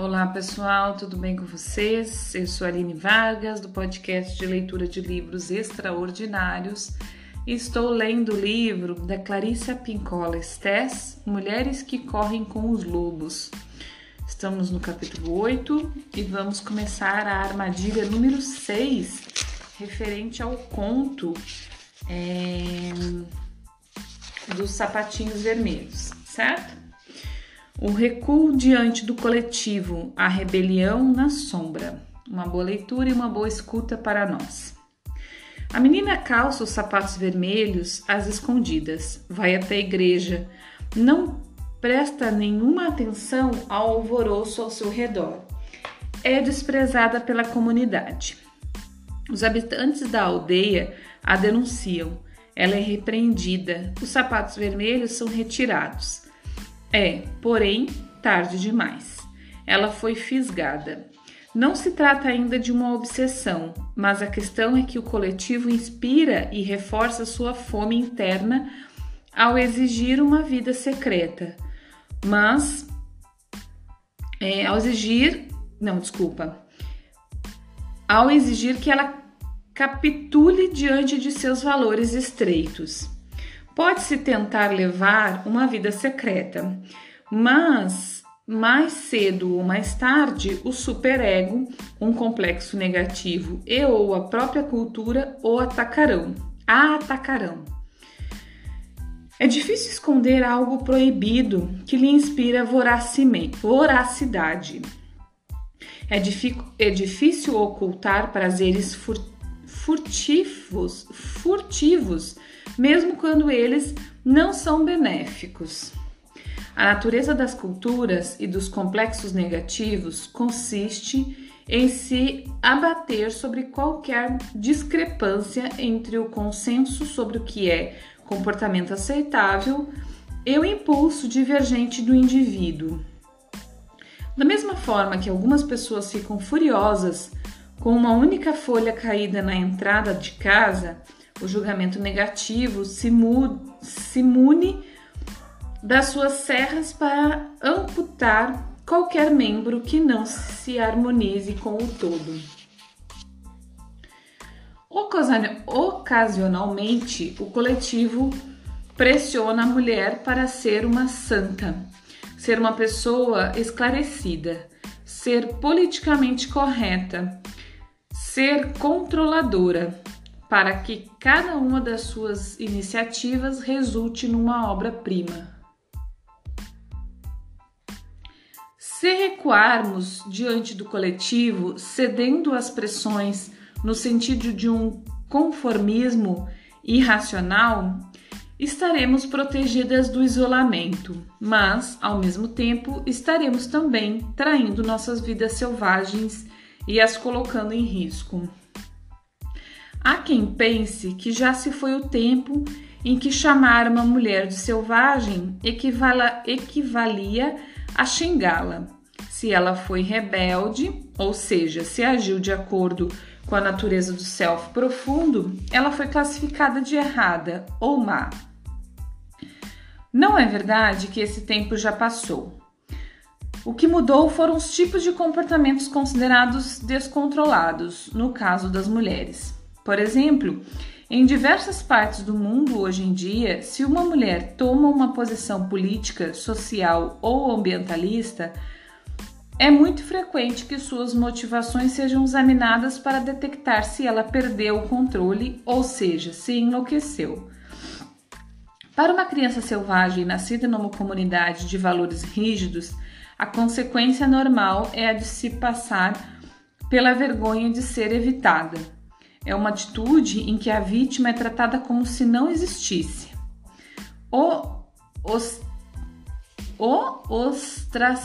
Olá pessoal, tudo bem com vocês? Eu sou Aline Vargas, do podcast de leitura de livros extraordinários. E estou lendo o livro da Clarissa Pincola Estés, Mulheres que Correm com os Lobos. Estamos no capítulo 8 e vamos começar a armadilha número 6, referente ao conto é, dos sapatinhos vermelhos, certo? O recuo diante do coletivo, a rebelião na sombra. Uma boa leitura e uma boa escuta para nós. A menina calça os sapatos vermelhos às escondidas, vai até a igreja, não presta nenhuma atenção ao alvoroço ao seu redor. É desprezada pela comunidade. Os habitantes da aldeia a denunciam. Ela é repreendida. Os sapatos vermelhos são retirados. É, porém, tarde demais. Ela foi fisgada. Não se trata ainda de uma obsessão, mas a questão é que o coletivo inspira e reforça sua fome interna ao exigir uma vida secreta. Mas, é, ao exigir, não, desculpa, ao exigir que ela capitule diante de seus valores estreitos. Pode-se tentar levar uma vida secreta, mas mais cedo ou mais tarde o superego, um complexo negativo e ou a própria cultura o atacarão. A atacarão. É difícil esconder algo proibido que lhe inspira voracidade. É, é difícil ocultar prazeres furtivos, furtivos mesmo quando eles não são benéficos. A natureza das culturas e dos complexos negativos consiste em se abater sobre qualquer discrepância entre o consenso sobre o que é comportamento aceitável e o impulso divergente do indivíduo. Da mesma forma que algumas pessoas ficam furiosas com uma única folha caída na entrada de casa, o julgamento negativo se, mu se mune das suas serras para amputar qualquer membro que não se harmonize com o todo. Ocasionalmente, o coletivo pressiona a mulher para ser uma santa, ser uma pessoa esclarecida, ser politicamente correta, ser controladora, para que cada uma das suas iniciativas resulte numa obra-prima. Se recuarmos diante do coletivo, cedendo às pressões no sentido de um conformismo irracional, estaremos protegidas do isolamento, mas, ao mesmo tempo, estaremos também traindo nossas vidas selvagens e as colocando em risco. Há quem pense que já se foi o tempo em que chamar uma mulher de selvagem equivala, equivalia a xingá-la. Se ela foi rebelde, ou seja, se agiu de acordo com a natureza do self profundo, ela foi classificada de errada ou má. Não é verdade que esse tempo já passou. O que mudou foram os tipos de comportamentos considerados descontrolados, no caso das mulheres. Por exemplo, em diversas partes do mundo hoje em dia, se uma mulher toma uma posição política, social ou ambientalista, é muito frequente que suas motivações sejam examinadas para detectar se ela perdeu o controle, ou seja, se enlouqueceu. Para uma criança selvagem nascida numa comunidade de valores rígidos, a consequência normal é a de se passar pela vergonha de ser evitada é uma atitude em que a vítima é tratada como se não existisse. O, os, o ostrac,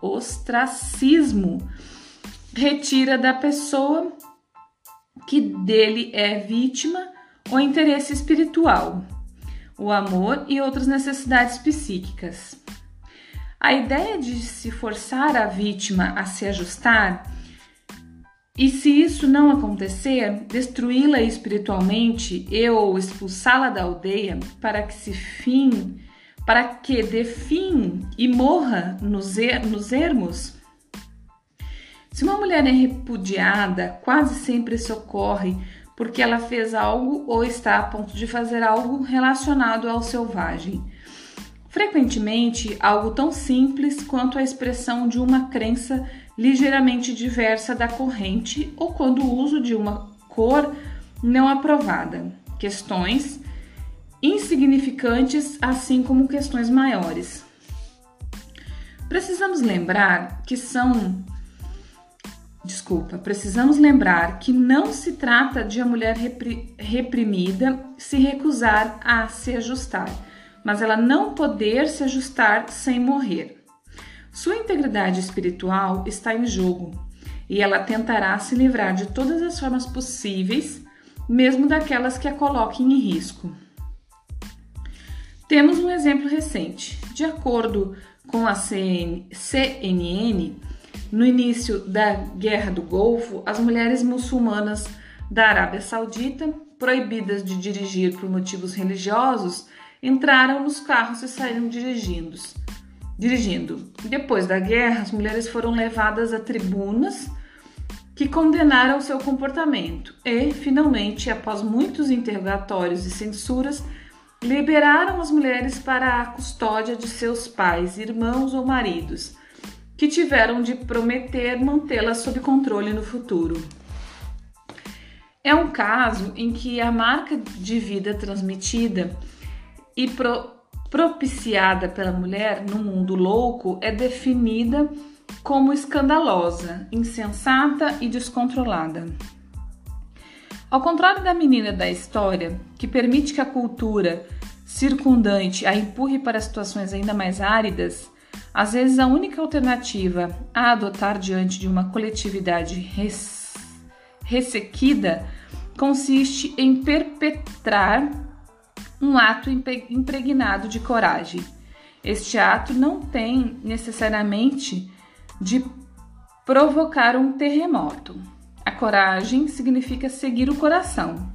ostracismo retira da pessoa que dele é vítima o interesse espiritual, o amor e outras necessidades psíquicas. A ideia de se forçar a vítima a se ajustar e se isso não acontecer, destruí-la espiritualmente e ou expulsá-la da aldeia para que se fim, para que dê fim e morra nos, er nos ermos? Se uma mulher é repudiada, quase sempre isso ocorre porque ela fez algo ou está a ponto de fazer algo relacionado ao selvagem. Frequentemente, algo tão simples quanto a expressão de uma crença ligeiramente diversa da corrente ou quando o uso de uma cor não aprovada. Questões insignificantes, assim como questões maiores. Precisamos lembrar que são Desculpa, precisamos lembrar que não se trata de a mulher reprimida se recusar a se ajustar, mas ela não poder se ajustar sem morrer. Sua integridade espiritual está em jogo e ela tentará se livrar de todas as formas possíveis, mesmo daquelas que a coloquem em risco. Temos um exemplo recente. De acordo com a CNN, no início da Guerra do Golfo, as mulheres muçulmanas da Arábia Saudita, proibidas de dirigir por motivos religiosos, entraram nos carros e saíram dirigindo. dirigindo. Depois da guerra, as mulheres foram levadas a tribunas que condenaram seu comportamento e, finalmente, após muitos interrogatórios e censuras, liberaram as mulheres para a custódia de seus pais, irmãos ou maridos que tiveram de prometer mantê-la sob controle no futuro. É um caso em que a marca de vida transmitida e pro, propiciada pela mulher no mundo louco é definida como escandalosa, insensata e descontrolada. Ao contrário da menina da história, que permite que a cultura circundante a empurre para situações ainda mais áridas, às vezes, a única alternativa a adotar diante de uma coletividade res ressequida consiste em perpetrar um ato impregnado de coragem. Este ato não tem necessariamente de provocar um terremoto. A coragem significa seguir o coração.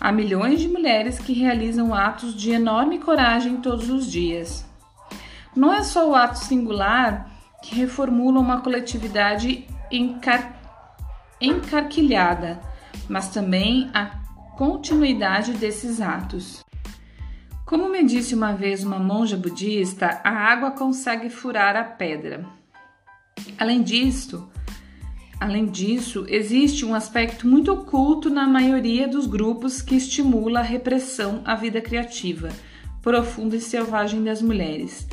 Há milhões de mulheres que realizam atos de enorme coragem todos os dias. Não é só o ato singular que reformula uma coletividade encar... encarquilhada, mas também a continuidade desses atos. Como me disse uma vez uma monja budista, a água consegue furar a pedra. Além disso, além disso, existe um aspecto muito oculto na maioria dos grupos que estimula a repressão à vida criativa, profunda e selvagem das mulheres.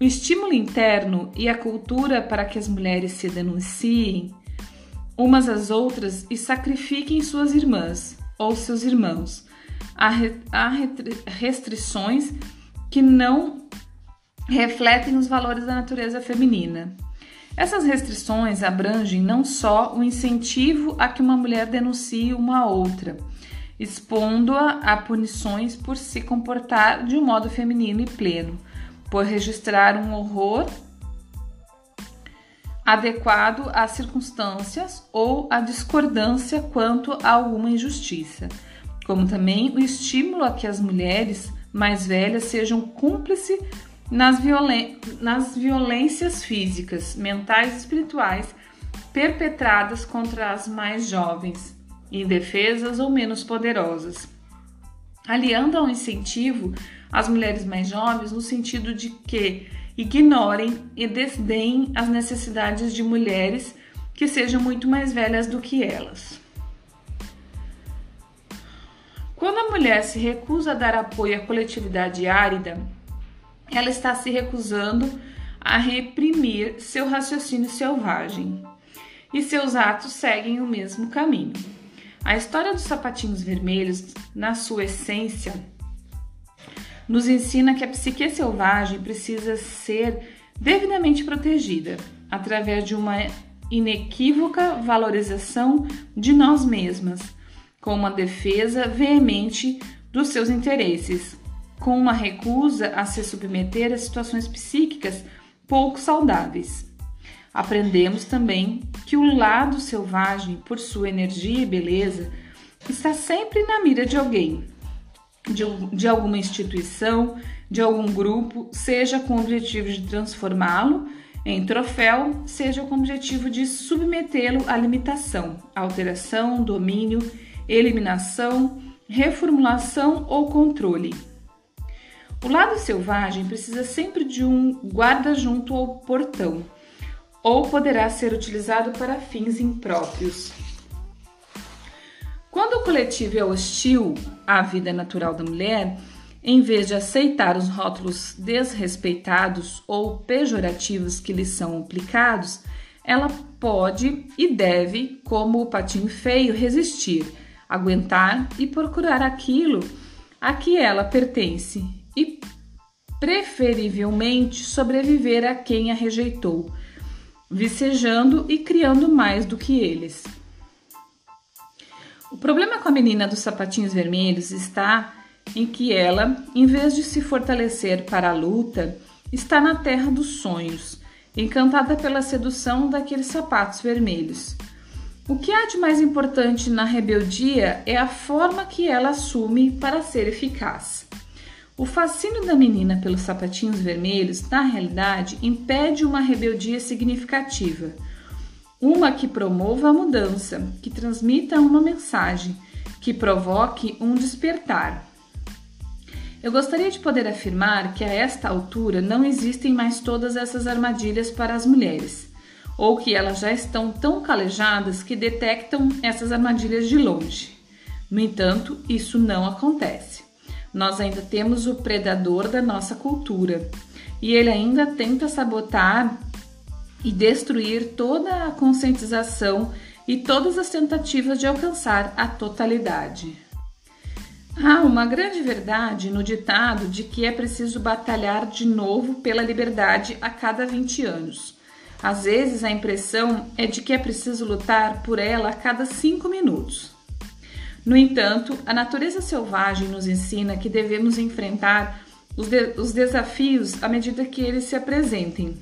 O estímulo interno e a cultura para que as mulheres se denunciem umas às outras e sacrifiquem suas irmãs ou seus irmãos. Há, restrições que não refletem os valores da natureza feminina. Essas restrições abrangem não só o incentivo a que uma mulher denuncie uma outra, expondo-a a punições por se comportar de um modo feminino e pleno, por registrar um horror adequado às circunstâncias ou à discordância quanto a alguma injustiça, como também o estímulo a que as mulheres mais velhas sejam cúmplices nas, violen nas violências físicas, mentais e espirituais perpetradas contra as mais jovens, indefesas ou menos poderosas, aliando ao incentivo as mulheres mais jovens no sentido de que ignorem e desdenhem as necessidades de mulheres que sejam muito mais velhas do que elas. Quando a mulher se recusa a dar apoio à coletividade árida, ela está se recusando a reprimir seu raciocínio selvagem, e seus atos seguem o mesmo caminho. A história dos sapatinhos vermelhos, na sua essência, nos ensina que a psique selvagem precisa ser devidamente protegida através de uma inequívoca valorização de nós mesmas, com uma defesa veemente dos seus interesses, com uma recusa a se submeter a situações psíquicas pouco saudáveis. Aprendemos também que o lado selvagem, por sua energia e beleza, está sempre na mira de alguém, de, de alguma instituição, de algum grupo, seja com o objetivo de transformá-lo em troféu, seja com o objetivo de submetê-lo à limitação, alteração, domínio, eliminação, reformulação ou controle. O lado selvagem precisa sempre de um guarda junto ao portão, ou poderá ser utilizado para fins impróprios. Quando o coletivo é hostil à vida natural da mulher, em vez de aceitar os rótulos desrespeitados ou pejorativos que lhe são aplicados, ela pode e deve, como o patinho feio, resistir, aguentar e procurar aquilo a que ela pertence e, preferivelmente, sobreviver a quem a rejeitou, vicejando e criando mais do que eles. O problema com a menina dos sapatinhos vermelhos está em que ela, em vez de se fortalecer para a luta, está na terra dos sonhos, encantada pela sedução daqueles sapatos vermelhos. O que há de mais importante na rebeldia é a forma que ela assume para ser eficaz. O fascínio da menina pelos sapatinhos vermelhos, na realidade, impede uma rebeldia significativa, uma que promova a mudança, que transmita uma mensagem, que provoque um despertar. Eu gostaria de poder afirmar que a esta altura não existem mais todas essas armadilhas para as mulheres, ou que elas já estão tão calejadas que detectam essas armadilhas de longe. No entanto, isso não acontece. Nós ainda temos o predador da nossa cultura e ele ainda tenta sabotar e destruir toda a conscientização e todas as tentativas de alcançar a totalidade. Há uma grande verdade no ditado de que é preciso batalhar de novo pela liberdade a cada 20 anos. Às vezes a impressão é de que é preciso lutar por ela a cada 5 minutos. No entanto, a natureza selvagem nos ensina que devemos enfrentar os, de os desafios à medida que eles se apresentem.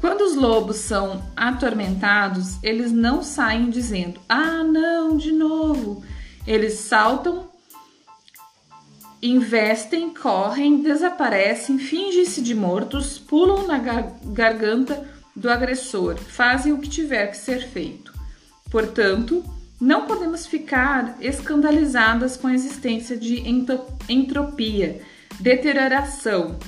Quando os lobos são atormentados, eles não saem dizendo: Ah, não, de novo eles saltam, investem, correm, desaparecem, fingem-se de mortos, pulam na gar garganta do agressor, fazem o que tiver que ser feito. Portanto, não podemos ficar escandalizadas com a existência de entropia, deterioração,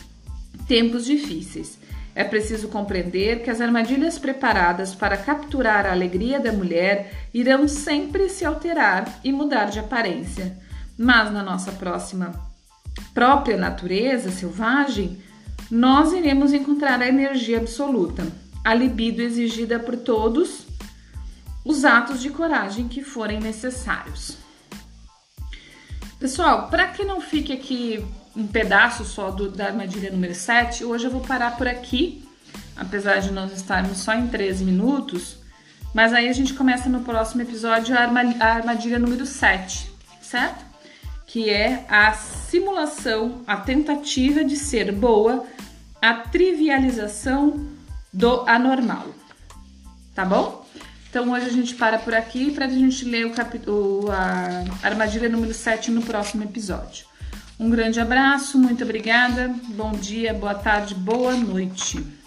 tempos difíceis. É preciso compreender que as armadilhas preparadas para capturar a alegria da mulher irão sempre se alterar e mudar de aparência. Mas na nossa próxima própria natureza selvagem, nós iremos encontrar a energia absoluta, a libido exigida por todos os atos de coragem que forem necessários. Pessoal, para que não fique aqui um pedaço só do, da armadilha número 7, hoje eu vou parar por aqui, apesar de nós estarmos só em 13 minutos, mas aí a gente começa no próximo episódio a, armadilha número 7, certo? Que é a simulação, a tentativa de ser boa, a trivialização do anormal, tá bom? Então hoje a gente para por aqui para a gente ler o, capítulo, a armadilha número 7 no próximo episódio. Um grande abraço, muito obrigada, bom dia, boa tarde, boa noite.